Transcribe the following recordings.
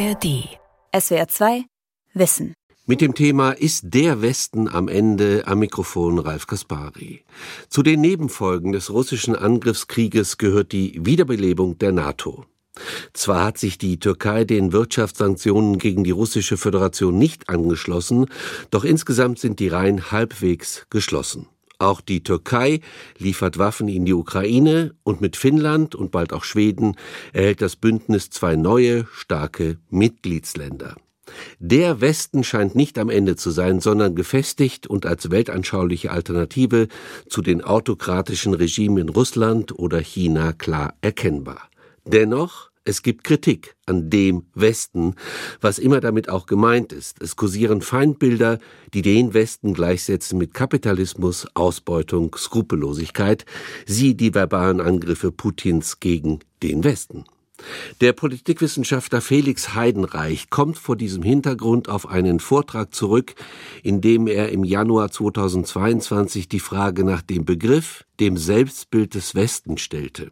ARD. SWR 2 Wissen. Mit dem Thema Ist der Westen am Ende am Mikrofon Ralf Kaspari. Zu den Nebenfolgen des russischen Angriffskrieges gehört die Wiederbelebung der NATO. Zwar hat sich die Türkei den Wirtschaftssanktionen gegen die russische Föderation nicht angeschlossen, doch insgesamt sind die Reihen halbwegs geschlossen. Auch die Türkei liefert Waffen in die Ukraine und mit Finnland und bald auch Schweden erhält das Bündnis zwei neue, starke Mitgliedsländer. Der Westen scheint nicht am Ende zu sein, sondern gefestigt und als weltanschauliche Alternative zu den autokratischen Regimen in Russland oder China klar erkennbar. Dennoch es gibt Kritik an dem Westen, was immer damit auch gemeint ist. Es kursieren Feindbilder, die den Westen gleichsetzen mit Kapitalismus, Ausbeutung, Skrupellosigkeit, sie die verbalen Angriffe Putins gegen den Westen. Der Politikwissenschaftler Felix Heidenreich kommt vor diesem Hintergrund auf einen Vortrag zurück, in dem er im Januar 2022 die Frage nach dem Begriff, dem Selbstbild des Westens stellte.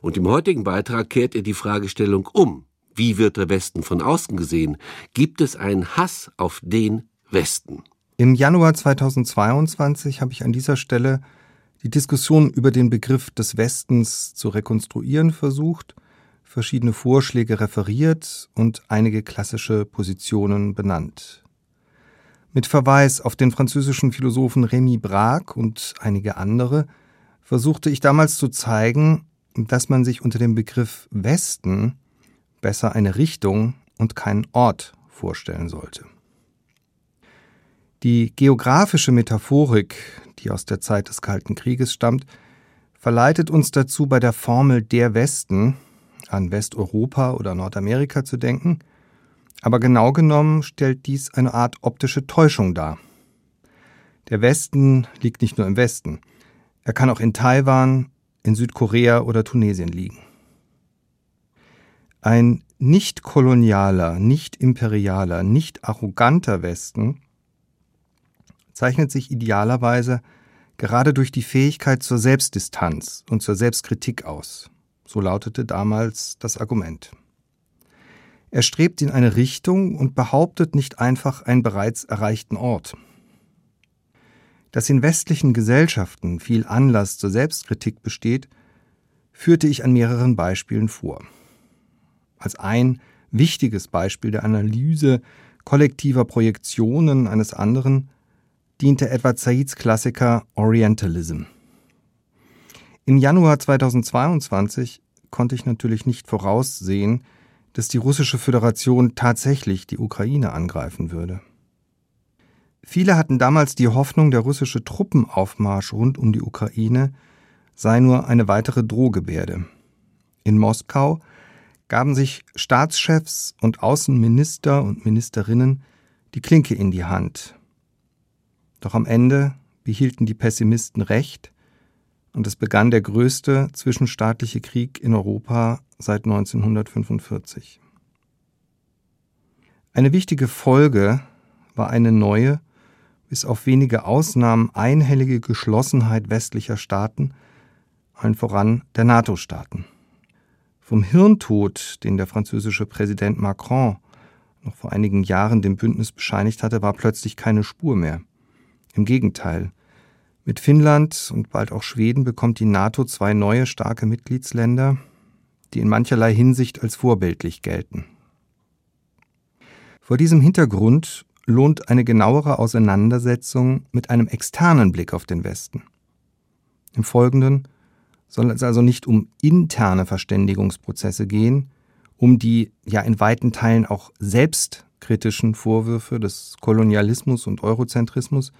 Und im heutigen Beitrag kehrt er die Fragestellung um. Wie wird der Westen von außen gesehen? Gibt es einen Hass auf den Westen? Im Januar 2022 habe ich an dieser Stelle die Diskussion über den Begriff des Westens zu rekonstruieren versucht verschiedene Vorschläge referiert und einige klassische Positionen benannt. Mit Verweis auf den französischen Philosophen Rémy Braque und einige andere versuchte ich damals zu zeigen, dass man sich unter dem Begriff Westen besser eine Richtung und keinen Ort vorstellen sollte. Die geografische Metaphorik, die aus der Zeit des Kalten Krieges stammt, verleitet uns dazu, bei der Formel der Westen an Westeuropa oder Nordamerika zu denken, aber genau genommen stellt dies eine Art optische Täuschung dar. Der Westen liegt nicht nur im Westen, er kann auch in Taiwan, in Südkorea oder Tunesien liegen. Ein nicht kolonialer, nicht imperialer, nicht arroganter Westen zeichnet sich idealerweise gerade durch die Fähigkeit zur Selbstdistanz und zur Selbstkritik aus. So lautete damals das Argument. Er strebt in eine Richtung und behauptet nicht einfach einen bereits erreichten Ort. Dass in westlichen Gesellschaften viel Anlass zur Selbstkritik besteht, führte ich an mehreren Beispielen vor. Als ein wichtiges Beispiel der Analyse kollektiver Projektionen eines anderen diente etwa Saids Klassiker Orientalism. Im Januar 2022 konnte ich natürlich nicht voraussehen, dass die russische Föderation tatsächlich die Ukraine angreifen würde. Viele hatten damals die Hoffnung, der russische Truppenaufmarsch rund um die Ukraine sei nur eine weitere Drohgebärde. In Moskau gaben sich Staatschefs und Außenminister und Ministerinnen die Klinke in die Hand. Doch am Ende behielten die Pessimisten recht und es begann der größte zwischenstaatliche Krieg in Europa seit 1945. Eine wichtige Folge war eine neue, bis auf wenige Ausnahmen einhellige Geschlossenheit westlicher Staaten, allen voran der NATO-Staaten. Vom Hirntod, den der französische Präsident Macron noch vor einigen Jahren dem Bündnis bescheinigt hatte, war plötzlich keine Spur mehr. Im Gegenteil, mit Finnland und bald auch Schweden bekommt die NATO zwei neue starke Mitgliedsländer, die in mancherlei Hinsicht als vorbildlich gelten. Vor diesem Hintergrund lohnt eine genauere Auseinandersetzung mit einem externen Blick auf den Westen. Im Folgenden soll es also nicht um interne Verständigungsprozesse gehen, um die ja in weiten Teilen auch selbstkritischen Vorwürfe des Kolonialismus und Eurozentrismus,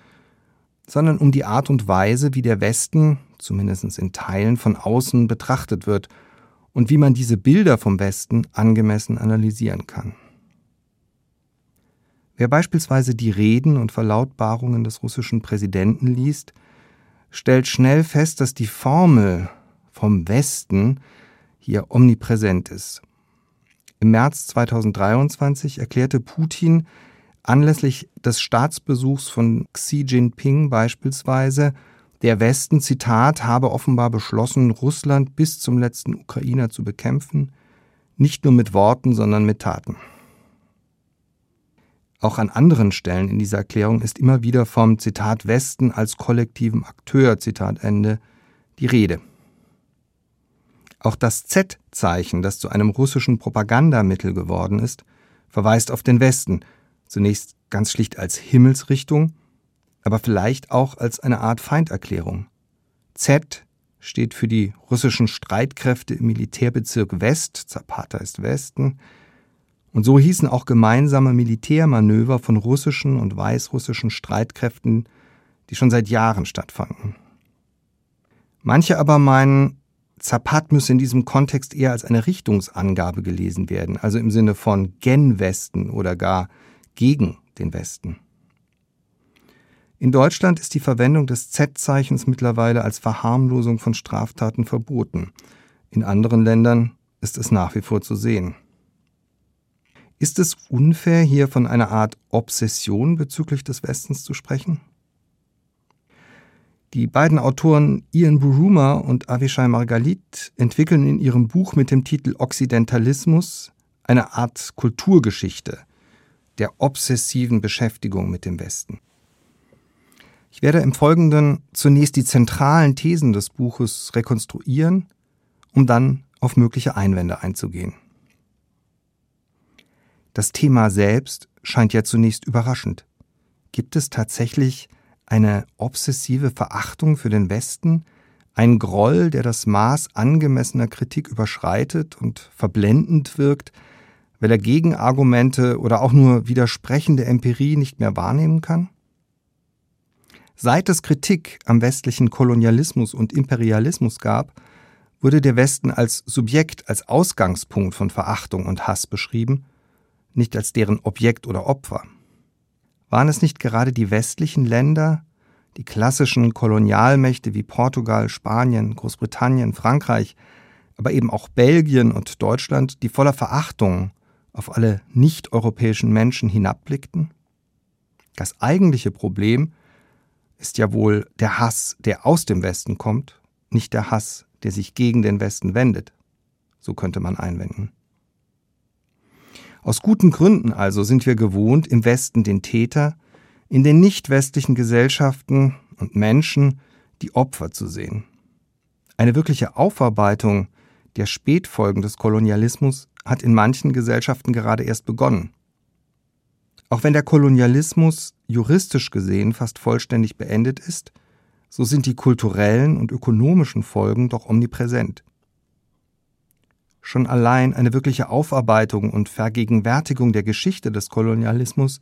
sondern um die Art und Weise, wie der Westen, zumindest in Teilen, von außen betrachtet wird und wie man diese Bilder vom Westen angemessen analysieren kann. Wer beispielsweise die Reden und Verlautbarungen des russischen Präsidenten liest, stellt schnell fest, dass die Formel vom Westen hier omnipräsent ist. Im März 2023 erklärte Putin, anlässlich des Staatsbesuchs von Xi Jinping beispielsweise, der Westen, Zitat, habe offenbar beschlossen, Russland bis zum letzten Ukrainer zu bekämpfen, nicht nur mit Worten, sondern mit Taten. Auch an anderen Stellen in dieser Erklärung ist immer wieder vom Zitat Westen als kollektivem Akteur, Zitat Ende, die Rede. Auch das Z-Zeichen, das zu einem russischen Propagandamittel geworden ist, verweist auf den Westen, zunächst ganz schlicht als Himmelsrichtung, aber vielleicht auch als eine Art Feinderklärung. Z steht für die russischen Streitkräfte im Militärbezirk West, Zapata ist Westen, und so hießen auch gemeinsame Militärmanöver von russischen und weißrussischen Streitkräften, die schon seit Jahren stattfanden. Manche aber meinen, Zapat müsse in diesem Kontext eher als eine Richtungsangabe gelesen werden, also im Sinne von gen Westen oder gar gegen den Westen. In Deutschland ist die Verwendung des Z-Zeichens mittlerweile als Verharmlosung von Straftaten verboten. In anderen Ländern ist es nach wie vor zu sehen. Ist es unfair, hier von einer Art Obsession bezüglich des Westens zu sprechen? Die beiden Autoren Ian Buruma und Avishai Margalit entwickeln in ihrem Buch mit dem Titel Occidentalismus eine Art Kulturgeschichte der obsessiven Beschäftigung mit dem Westen. Ich werde im Folgenden zunächst die zentralen Thesen des Buches rekonstruieren, um dann auf mögliche Einwände einzugehen. Das Thema selbst scheint ja zunächst überraschend. Gibt es tatsächlich eine obsessive Verachtung für den Westen, ein Groll, der das Maß angemessener Kritik überschreitet und verblendend wirkt, weil er Gegenargumente oder auch nur widersprechende Empirie nicht mehr wahrnehmen kann? Seit es Kritik am westlichen Kolonialismus und Imperialismus gab, wurde der Westen als Subjekt, als Ausgangspunkt von Verachtung und Hass beschrieben nicht als deren Objekt oder Opfer. Waren es nicht gerade die westlichen Länder, die klassischen Kolonialmächte wie Portugal, Spanien, Großbritannien, Frankreich, aber eben auch Belgien und Deutschland, die voller Verachtung auf alle nicht-europäischen Menschen hinabblickten? Das eigentliche Problem ist ja wohl der Hass, der aus dem Westen kommt, nicht der Hass, der sich gegen den Westen wendet. So könnte man einwenden. Aus guten Gründen also sind wir gewohnt, im Westen den Täter, in den nicht westlichen Gesellschaften und Menschen die Opfer zu sehen. Eine wirkliche Aufarbeitung der Spätfolgen des Kolonialismus hat in manchen Gesellschaften gerade erst begonnen. Auch wenn der Kolonialismus juristisch gesehen fast vollständig beendet ist, so sind die kulturellen und ökonomischen Folgen doch omnipräsent. Schon allein eine wirkliche Aufarbeitung und Vergegenwärtigung der Geschichte des Kolonialismus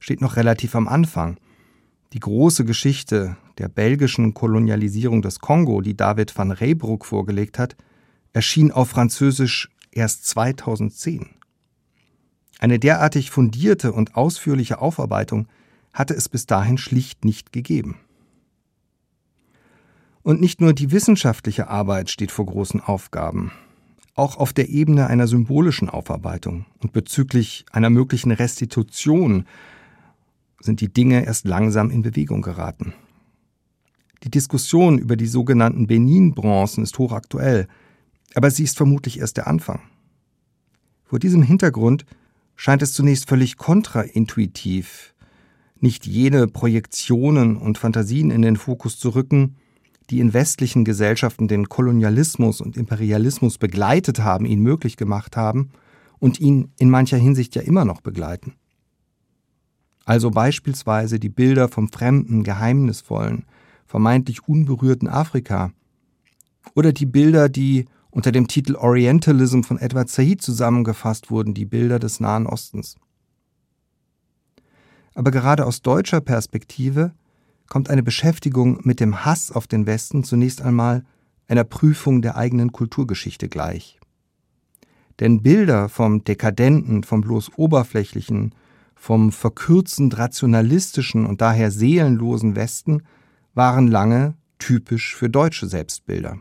steht noch relativ am Anfang. Die große Geschichte der belgischen Kolonialisierung des Kongo, die David van Reybrouck vorgelegt hat, erschien auf Französisch erst 2010. Eine derartig fundierte und ausführliche Aufarbeitung hatte es bis dahin schlicht nicht gegeben. Und nicht nur die wissenschaftliche Arbeit steht vor großen Aufgaben auch auf der Ebene einer symbolischen Aufarbeitung und bezüglich einer möglichen Restitution sind die Dinge erst langsam in Bewegung geraten. Die Diskussion über die sogenannten Benin-Bronzen ist hochaktuell, aber sie ist vermutlich erst der Anfang. Vor diesem Hintergrund scheint es zunächst völlig kontraintuitiv, nicht jene Projektionen und Fantasien in den Fokus zu rücken, die in westlichen Gesellschaften den Kolonialismus und Imperialismus begleitet haben, ihn möglich gemacht haben und ihn in mancher Hinsicht ja immer noch begleiten. Also beispielsweise die Bilder vom fremden, geheimnisvollen, vermeintlich unberührten Afrika oder die Bilder, die unter dem Titel Orientalism von Edward Said zusammengefasst wurden, die Bilder des Nahen Ostens. Aber gerade aus deutscher Perspektive kommt eine Beschäftigung mit dem Hass auf den Westen zunächst einmal einer Prüfung der eigenen Kulturgeschichte gleich. Denn Bilder vom dekadenten, vom bloß oberflächlichen, vom verkürzend rationalistischen und daher seelenlosen Westen waren lange typisch für deutsche Selbstbilder.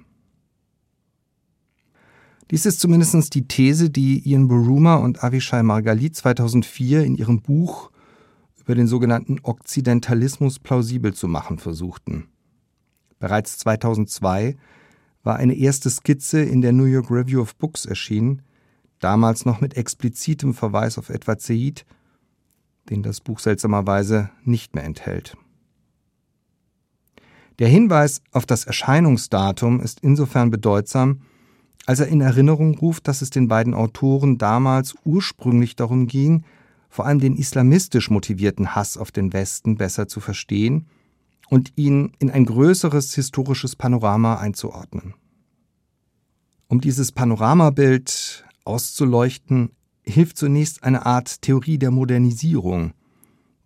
Dies ist zumindest die These, die Ian Buruma und Avishai Margalit 2004 in ihrem Buch über den sogenannten Okzidentalismus plausibel zu machen versuchten. Bereits 2002 war eine erste Skizze in der New York Review of Books erschienen, damals noch mit explizitem Verweis auf Edward Said, den das Buch seltsamerweise nicht mehr enthält. Der Hinweis auf das Erscheinungsdatum ist insofern bedeutsam, als er in Erinnerung ruft, dass es den beiden Autoren damals ursprünglich darum ging, vor allem den islamistisch motivierten Hass auf den Westen besser zu verstehen und ihn in ein größeres historisches Panorama einzuordnen. Um dieses Panoramabild auszuleuchten, hilft zunächst eine Art Theorie der Modernisierung.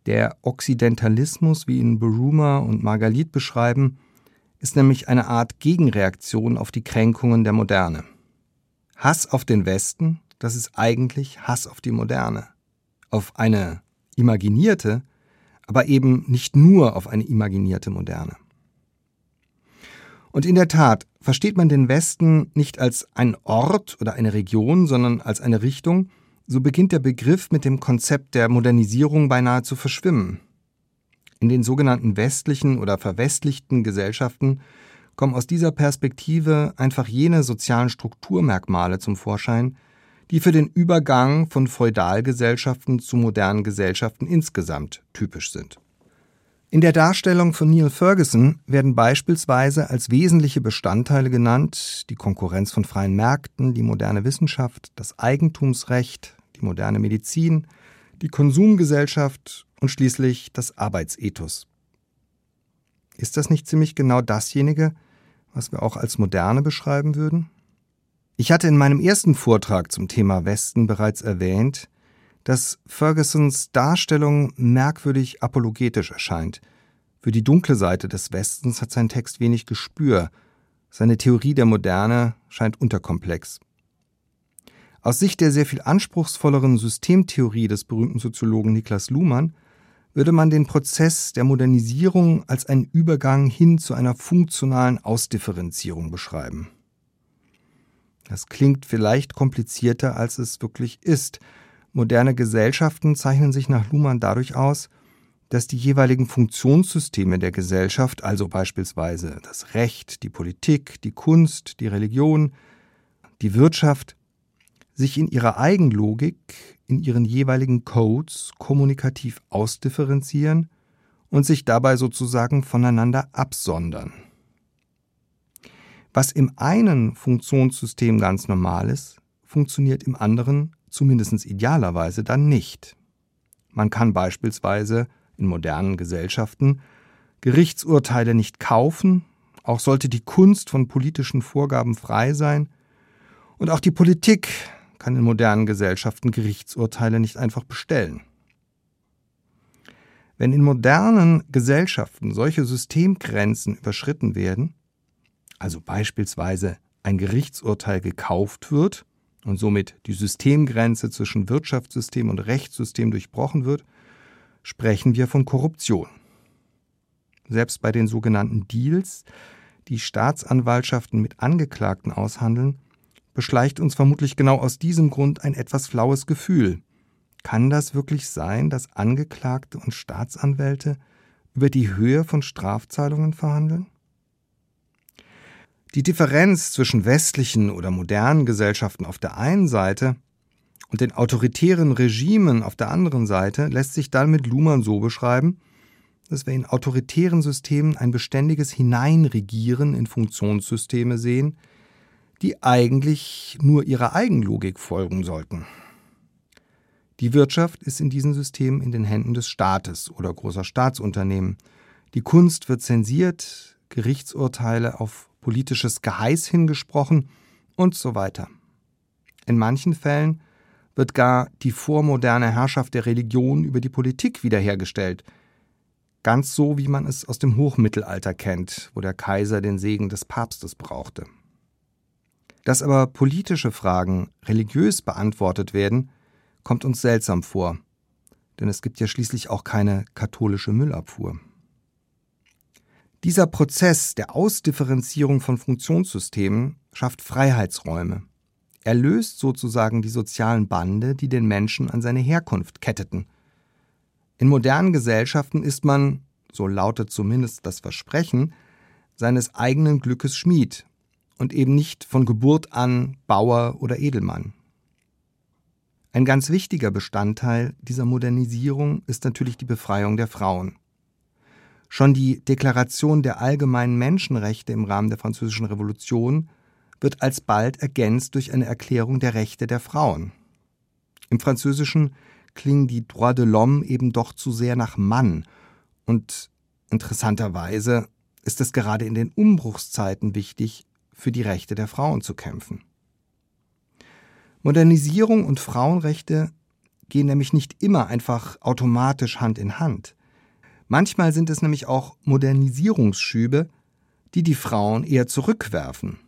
Der Okzidentalismus, wie ihn Beruma und Margalit beschreiben, ist nämlich eine Art Gegenreaktion auf die Kränkungen der Moderne. Hass auf den Westen, das ist eigentlich Hass auf die Moderne. Auf eine imaginierte, aber eben nicht nur auf eine imaginierte Moderne. Und in der Tat versteht man den Westen nicht als ein Ort oder eine Region, sondern als eine Richtung, so beginnt der Begriff mit dem Konzept der Modernisierung beinahe zu verschwimmen. In den sogenannten westlichen oder verwestlichten Gesellschaften kommen aus dieser Perspektive einfach jene sozialen Strukturmerkmale zum Vorschein, die für den Übergang von Feudalgesellschaften zu modernen Gesellschaften insgesamt typisch sind. In der Darstellung von Neil Ferguson werden beispielsweise als wesentliche Bestandteile genannt die Konkurrenz von freien Märkten, die moderne Wissenschaft, das Eigentumsrecht, die moderne Medizin, die Konsumgesellschaft und schließlich das Arbeitsethos. Ist das nicht ziemlich genau dasjenige, was wir auch als moderne beschreiben würden? Ich hatte in meinem ersten Vortrag zum Thema Westen bereits erwähnt, dass Fergusons Darstellung merkwürdig apologetisch erscheint. Für die dunkle Seite des Westens hat sein Text wenig Gespür, seine Theorie der Moderne scheint unterkomplex. Aus Sicht der sehr viel anspruchsvolleren Systemtheorie des berühmten Soziologen Niklas Luhmann würde man den Prozess der Modernisierung als einen Übergang hin zu einer funktionalen Ausdifferenzierung beschreiben. Das klingt vielleicht komplizierter, als es wirklich ist. Moderne Gesellschaften zeichnen sich nach Luhmann dadurch aus, dass die jeweiligen Funktionssysteme der Gesellschaft, also beispielsweise das Recht, die Politik, die Kunst, die Religion, die Wirtschaft, sich in ihrer Eigenlogik, in ihren jeweiligen Codes kommunikativ ausdifferenzieren und sich dabei sozusagen voneinander absondern. Was im einen Funktionssystem ganz normal ist, funktioniert im anderen, zumindest idealerweise, dann nicht. Man kann beispielsweise in modernen Gesellschaften Gerichtsurteile nicht kaufen, auch sollte die Kunst von politischen Vorgaben frei sein, und auch die Politik kann in modernen Gesellschaften Gerichtsurteile nicht einfach bestellen. Wenn in modernen Gesellschaften solche Systemgrenzen überschritten werden, also beispielsweise ein Gerichtsurteil gekauft wird und somit die Systemgrenze zwischen Wirtschaftssystem und Rechtssystem durchbrochen wird, sprechen wir von Korruption. Selbst bei den sogenannten Deals, die Staatsanwaltschaften mit Angeklagten aushandeln, beschleicht uns vermutlich genau aus diesem Grund ein etwas flaues Gefühl. Kann das wirklich sein, dass Angeklagte und Staatsanwälte über die Höhe von Strafzahlungen verhandeln? Die Differenz zwischen westlichen oder modernen Gesellschaften auf der einen Seite und den autoritären Regimen auf der anderen Seite lässt sich dann mit Luhmann so beschreiben, dass wir in autoritären Systemen ein beständiges Hineinregieren in Funktionssysteme sehen, die eigentlich nur ihrer Eigenlogik folgen sollten. Die Wirtschaft ist in diesem System in den Händen des Staates oder großer Staatsunternehmen. Die Kunst wird zensiert, Gerichtsurteile auf politisches Geheiß hingesprochen und so weiter. In manchen Fällen wird gar die vormoderne Herrschaft der Religion über die Politik wiederhergestellt, ganz so wie man es aus dem Hochmittelalter kennt, wo der Kaiser den Segen des Papstes brauchte. Dass aber politische Fragen religiös beantwortet werden, kommt uns seltsam vor, denn es gibt ja schließlich auch keine katholische Müllabfuhr. Dieser Prozess der Ausdifferenzierung von Funktionssystemen schafft Freiheitsräume. Er löst sozusagen die sozialen Bande, die den Menschen an seine Herkunft ketteten. In modernen Gesellschaften ist man, so lautet zumindest das Versprechen, seines eigenen Glückes Schmied und eben nicht von Geburt an Bauer oder Edelmann. Ein ganz wichtiger Bestandteil dieser Modernisierung ist natürlich die Befreiung der Frauen. Schon die Deklaration der allgemeinen Menschenrechte im Rahmen der Französischen Revolution wird alsbald ergänzt durch eine Erklärung der Rechte der Frauen. Im Französischen klingen die Droits de l'homme eben doch zu sehr nach Mann und interessanterweise ist es gerade in den Umbruchszeiten wichtig, für die Rechte der Frauen zu kämpfen. Modernisierung und Frauenrechte gehen nämlich nicht immer einfach automatisch Hand in Hand. Manchmal sind es nämlich auch Modernisierungsschübe, die die Frauen eher zurückwerfen.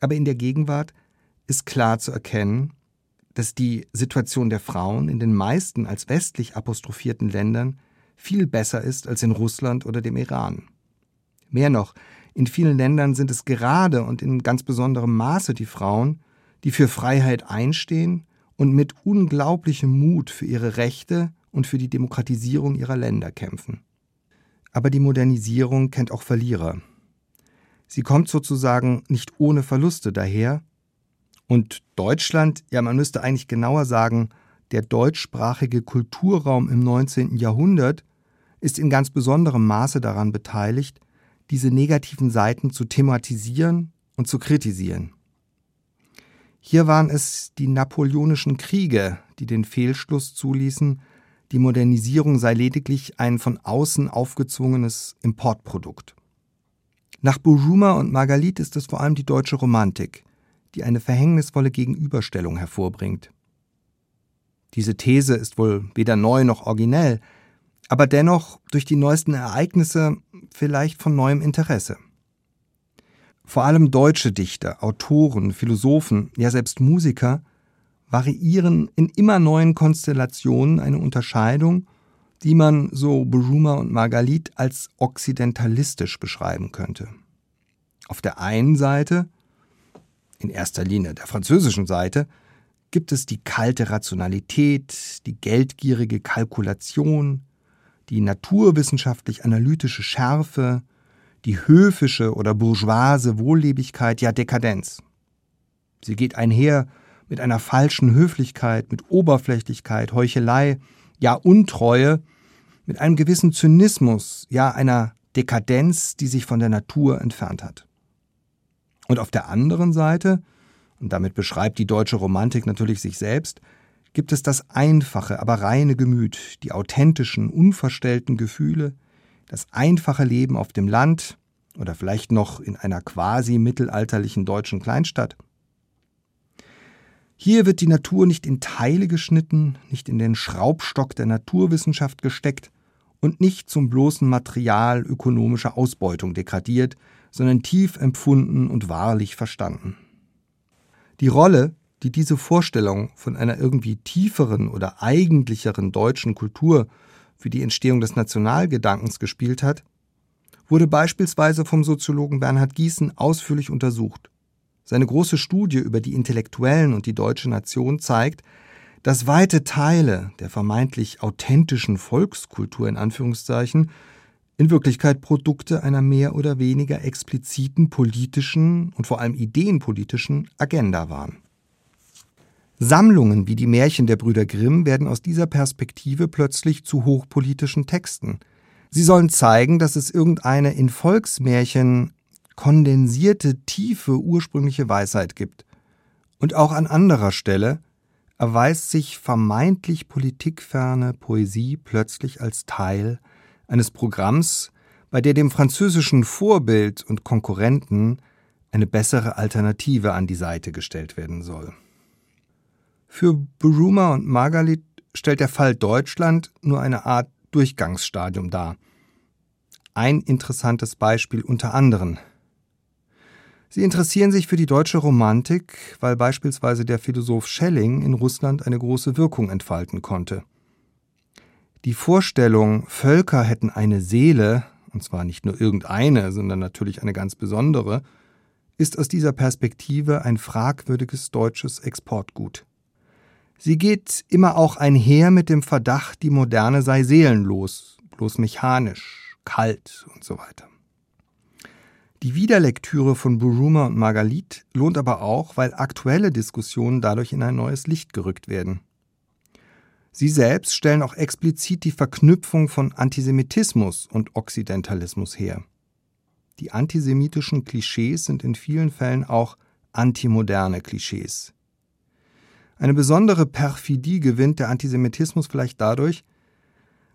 Aber in der Gegenwart ist klar zu erkennen, dass die Situation der Frauen in den meisten als westlich apostrophierten Ländern viel besser ist als in Russland oder dem Iran. Mehr noch, in vielen Ländern sind es gerade und in ganz besonderem Maße die Frauen, die für Freiheit einstehen und mit unglaublichem Mut für ihre Rechte und für die Demokratisierung ihrer Länder kämpfen. Aber die Modernisierung kennt auch Verlierer. Sie kommt sozusagen nicht ohne Verluste daher. Und Deutschland, ja man müsste eigentlich genauer sagen, der deutschsprachige Kulturraum im 19. Jahrhundert ist in ganz besonderem Maße daran beteiligt, diese negativen Seiten zu thematisieren und zu kritisieren. Hier waren es die napoleonischen Kriege, die den Fehlschluss zuließen, die Modernisierung sei lediglich ein von außen aufgezwungenes Importprodukt. Nach Bourjuma und Margalit ist es vor allem die deutsche Romantik, die eine verhängnisvolle Gegenüberstellung hervorbringt. Diese These ist wohl weder neu noch originell, aber dennoch durch die neuesten Ereignisse vielleicht von neuem Interesse. Vor allem deutsche Dichter, Autoren, Philosophen, ja selbst Musiker variieren in immer neuen Konstellationen eine Unterscheidung, die man, so Buruma und Margalit, als okzidentalistisch beschreiben könnte. Auf der einen Seite, in erster Linie der französischen Seite, gibt es die kalte Rationalität, die geldgierige Kalkulation, die naturwissenschaftlich analytische Schärfe, die höfische oder bourgeoise Wohllebigkeit, ja Dekadenz. Sie geht einher mit einer falschen Höflichkeit, mit Oberflächlichkeit, Heuchelei, ja Untreue, mit einem gewissen Zynismus, ja einer Dekadenz, die sich von der Natur entfernt hat. Und auf der anderen Seite, und damit beschreibt die deutsche Romantik natürlich sich selbst, gibt es das einfache, aber reine Gemüt, die authentischen, unverstellten Gefühle, das einfache Leben auf dem Land oder vielleicht noch in einer quasi mittelalterlichen deutschen Kleinstadt. Hier wird die Natur nicht in Teile geschnitten, nicht in den Schraubstock der Naturwissenschaft gesteckt und nicht zum bloßen Material ökonomischer Ausbeutung degradiert, sondern tief empfunden und wahrlich verstanden. Die Rolle, die diese Vorstellung von einer irgendwie tieferen oder eigentlicheren deutschen Kultur für die Entstehung des Nationalgedankens gespielt hat, wurde beispielsweise vom Soziologen Bernhard Gießen ausführlich untersucht. Seine große Studie über die Intellektuellen und die deutsche Nation zeigt, dass weite Teile der vermeintlich authentischen Volkskultur in Anführungszeichen in Wirklichkeit Produkte einer mehr oder weniger expliziten politischen und vor allem ideenpolitischen Agenda waren. Sammlungen wie die Märchen der Brüder Grimm werden aus dieser Perspektive plötzlich zu hochpolitischen Texten. Sie sollen zeigen, dass es irgendeine in Volksmärchen kondensierte, tiefe, ursprüngliche Weisheit gibt. Und auch an anderer Stelle erweist sich vermeintlich politikferne Poesie plötzlich als Teil eines Programms, bei der dem französischen Vorbild und Konkurrenten eine bessere Alternative an die Seite gestellt werden soll. Für Buruma und Margalit stellt der Fall Deutschland nur eine Art Durchgangsstadium dar. Ein interessantes Beispiel unter anderen. Sie interessieren sich für die deutsche Romantik, weil beispielsweise der Philosoph Schelling in Russland eine große Wirkung entfalten konnte. Die Vorstellung, Völker hätten eine Seele, und zwar nicht nur irgendeine, sondern natürlich eine ganz besondere, ist aus dieser Perspektive ein fragwürdiges deutsches Exportgut. Sie geht immer auch einher mit dem Verdacht, die Moderne sei seelenlos, bloß mechanisch, kalt und so weiter. Die Wiederlektüre von Buruma und Margalit lohnt aber auch, weil aktuelle Diskussionen dadurch in ein neues Licht gerückt werden. Sie selbst stellen auch explizit die Verknüpfung von Antisemitismus und Okzidentalismus her. Die antisemitischen Klischees sind in vielen Fällen auch antimoderne Klischees. Eine besondere Perfidie gewinnt der Antisemitismus vielleicht dadurch,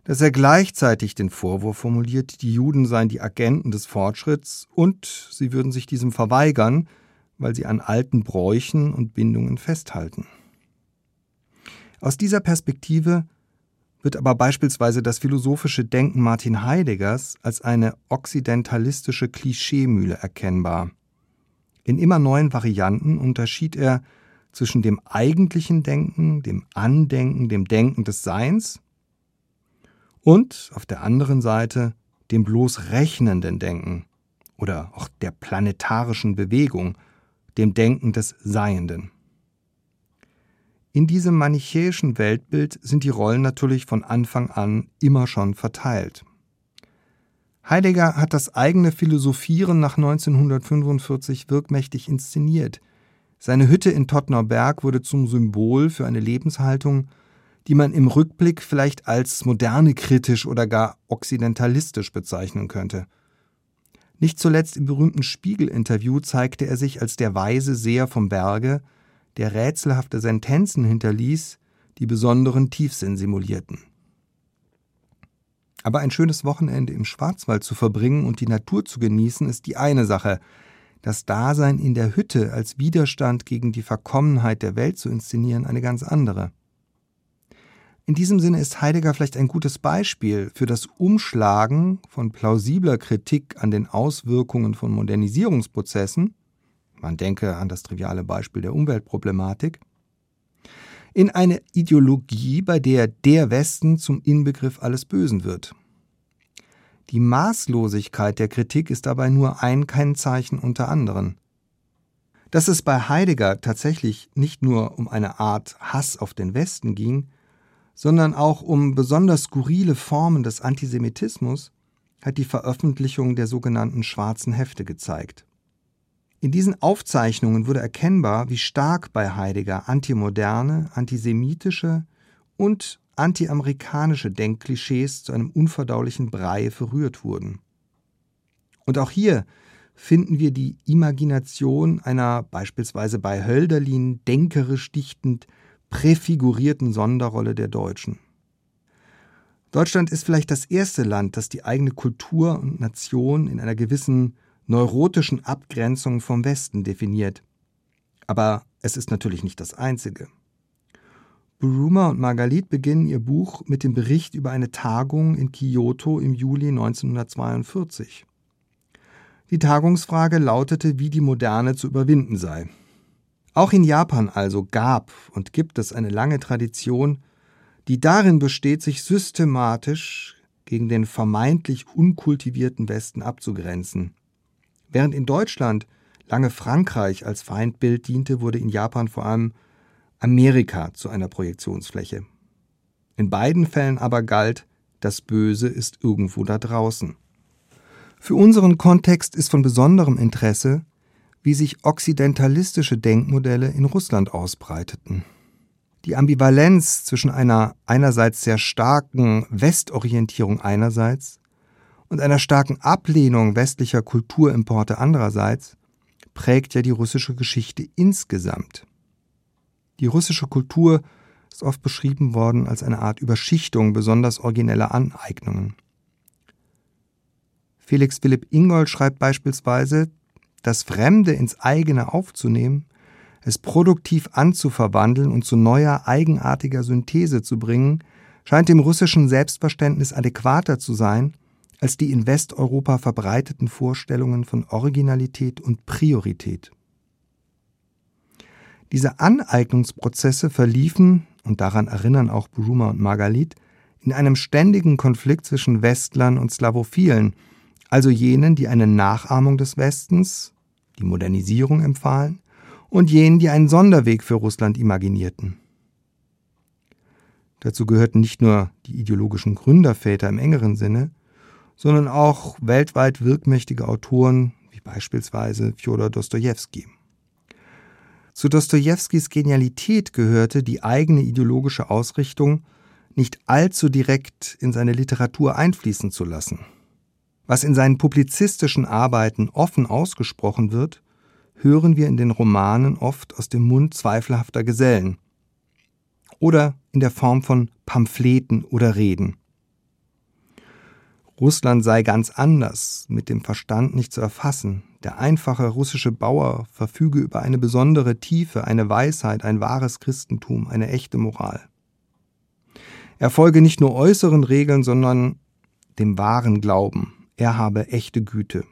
dass er gleichzeitig den Vorwurf formuliert, die Juden seien die Agenten des Fortschritts und sie würden sich diesem verweigern, weil sie an alten Bräuchen und Bindungen festhalten. Aus dieser Perspektive wird aber beispielsweise das philosophische Denken Martin Heideggers als eine okzidentalistische Klischeemühle erkennbar. In immer neuen Varianten unterschied er zwischen dem eigentlichen Denken, dem Andenken, dem Denken des Seins und auf der anderen Seite dem bloß rechnenden Denken oder auch der planetarischen Bewegung, dem Denken des Seienden. In diesem manichäischen Weltbild sind die Rollen natürlich von Anfang an immer schon verteilt. Heidegger hat das eigene Philosophieren nach 1945 wirkmächtig inszeniert. Seine Hütte in Tottner Berg wurde zum Symbol für eine Lebenshaltung, die man im Rückblick vielleicht als moderne kritisch oder gar okzidentalistisch bezeichnen könnte. Nicht zuletzt im berühmten Spiegel-Interview zeigte er sich als der weise Seher vom Berge, der rätselhafte Sentenzen hinterließ, die besonderen Tiefsinn simulierten. Aber ein schönes Wochenende im Schwarzwald zu verbringen und die Natur zu genießen, ist die eine Sache. Das Dasein in der Hütte als Widerstand gegen die Verkommenheit der Welt zu inszenieren, eine ganz andere. In diesem Sinne ist Heidegger vielleicht ein gutes Beispiel für das Umschlagen von plausibler Kritik an den Auswirkungen von Modernisierungsprozessen, man denke an das triviale Beispiel der Umweltproblematik, in eine Ideologie, bei der der Westen zum Inbegriff alles Bösen wird. Die Maßlosigkeit der Kritik ist dabei nur ein Kennzeichen unter anderen. Dass es bei Heidegger tatsächlich nicht nur um eine Art Hass auf den Westen ging, sondern auch um besonders skurrile Formen des Antisemitismus hat die Veröffentlichung der sogenannten schwarzen Hefte gezeigt. In diesen Aufzeichnungen wurde erkennbar, wie stark bei Heidegger antimoderne, antisemitische und antiamerikanische Denkklischees zu einem unverdaulichen Brei verrührt wurden. Und auch hier finden wir die Imagination einer beispielsweise bei Hölderlin denkerisch dichtend präfigurierten Sonderrolle der Deutschen. Deutschland ist vielleicht das erste Land, das die eigene Kultur und Nation in einer gewissen neurotischen Abgrenzung vom Westen definiert. Aber es ist natürlich nicht das einzige. Buruma und Margalit beginnen ihr Buch mit dem Bericht über eine Tagung in Kyoto im Juli 1942. Die Tagungsfrage lautete, wie die Moderne zu überwinden sei. Auch in Japan also gab und gibt es eine lange Tradition, die darin besteht, sich systematisch gegen den vermeintlich unkultivierten Westen abzugrenzen. Während in Deutschland lange Frankreich als Feindbild diente, wurde in Japan vor allem Amerika zu einer Projektionsfläche. In beiden Fällen aber galt, das Böse ist irgendwo da draußen. Für unseren Kontext ist von besonderem Interesse, wie sich okzidentalistische Denkmodelle in Russland ausbreiteten. Die Ambivalenz zwischen einer einerseits sehr starken Westorientierung einerseits und einer starken Ablehnung westlicher Kulturimporte andererseits prägt ja die russische Geschichte insgesamt. Die russische Kultur ist oft beschrieben worden als eine Art Überschichtung besonders origineller Aneignungen. Felix Philipp Ingold schreibt beispielsweise, das Fremde ins eigene aufzunehmen, es produktiv anzuverwandeln und zu neuer, eigenartiger Synthese zu bringen, scheint dem russischen Selbstverständnis adäquater zu sein als die in Westeuropa verbreiteten Vorstellungen von Originalität und Priorität. Diese Aneignungsprozesse verliefen, und daran erinnern auch Bruma und Margalit, in einem ständigen Konflikt zwischen Westlern und Slavophilen, also jenen, die eine Nachahmung des Westens, die Modernisierung empfahlen, und jenen, die einen Sonderweg für Russland imaginierten. Dazu gehörten nicht nur die ideologischen Gründerväter im engeren Sinne, sondern auch weltweit wirkmächtige Autoren wie beispielsweise Fjodor Dostojewski. Zu Dostojewskis Genialität gehörte die eigene ideologische Ausrichtung nicht allzu direkt in seine Literatur einfließen zu lassen. Was in seinen publizistischen Arbeiten offen ausgesprochen wird, hören wir in den Romanen oft aus dem Mund zweifelhafter Gesellen oder in der Form von Pamphleten oder Reden. Russland sei ganz anders, mit dem Verstand nicht zu erfassen. Der einfache russische Bauer verfüge über eine besondere Tiefe, eine Weisheit, ein wahres Christentum, eine echte Moral. Er folge nicht nur äußeren Regeln, sondern dem wahren Glauben. Er habe echte Güte.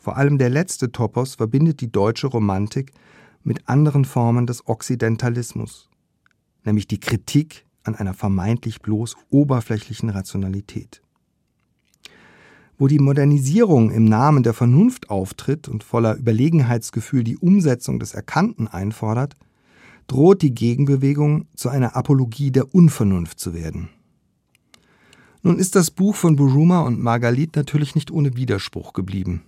Vor allem der letzte Topos verbindet die deutsche Romantik mit anderen Formen des Okzidentalismus, nämlich die Kritik an einer vermeintlich bloß oberflächlichen Rationalität. Wo die Modernisierung im Namen der Vernunft auftritt und voller Überlegenheitsgefühl die Umsetzung des Erkannten einfordert, droht die Gegenbewegung zu einer Apologie der Unvernunft zu werden. Nun ist das Buch von Buruma und Margalit natürlich nicht ohne Widerspruch geblieben.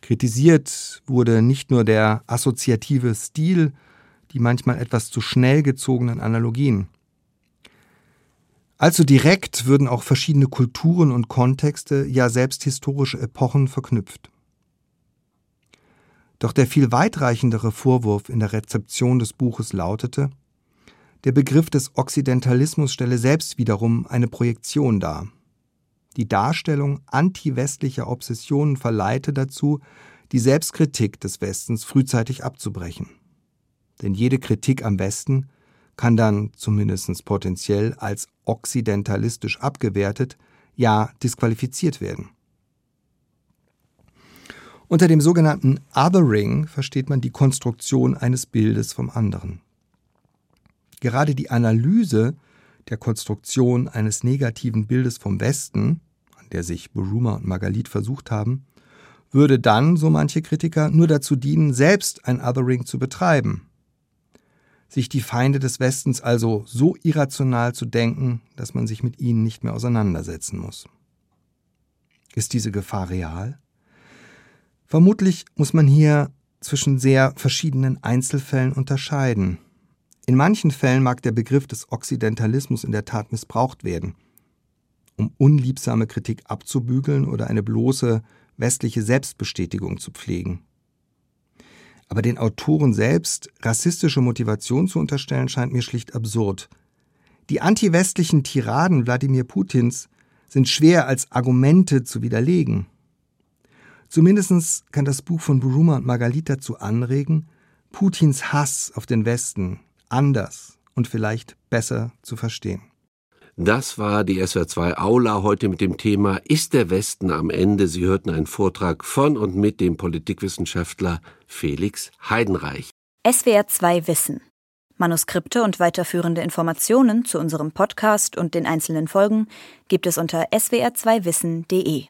Kritisiert wurde nicht nur der assoziative Stil, die manchmal etwas zu schnell gezogenen Analogien. Allzu direkt würden auch verschiedene Kulturen und Kontexte, ja selbst historische Epochen verknüpft. Doch der viel weitreichendere Vorwurf in der Rezeption des Buches lautete, der Begriff des Okzidentalismus stelle selbst wiederum eine Projektion dar. Die Darstellung anti-westlicher Obsessionen verleite dazu, die Selbstkritik des Westens frühzeitig abzubrechen. Denn jede Kritik am Westen kann dann zumindest potenziell als okzidentalistisch abgewertet, ja disqualifiziert werden. Unter dem sogenannten Othering versteht man die Konstruktion eines Bildes vom anderen. Gerade die Analyse der Konstruktion eines negativen Bildes vom Westen, an der sich Buruma und Margalit versucht haben, würde dann, so manche Kritiker, nur dazu dienen, selbst ein Othering zu betreiben, sich die Feinde des Westens also so irrational zu denken, dass man sich mit ihnen nicht mehr auseinandersetzen muss. Ist diese Gefahr real? Vermutlich muss man hier zwischen sehr verschiedenen Einzelfällen unterscheiden. In manchen Fällen mag der Begriff des Okzidentalismus in der Tat missbraucht werden, um unliebsame Kritik abzubügeln oder eine bloße westliche Selbstbestätigung zu pflegen. Aber den Autoren selbst rassistische Motivation zu unterstellen, scheint mir schlicht absurd. Die antiwestlichen Tiraden Wladimir Putins sind schwer als Argumente zu widerlegen. Zumindest kann das Buch von Buruma und Margalit dazu anregen, Putins Hass auf den Westen anders und vielleicht besser zu verstehen. Das war die SWR2 Aula heute mit dem Thema Ist der Westen am Ende? Sie hörten einen Vortrag von und mit dem Politikwissenschaftler Felix Heidenreich. SWR2 Wissen. Manuskripte und weiterführende Informationen zu unserem Podcast und den einzelnen Folgen gibt es unter swr2wissen.de.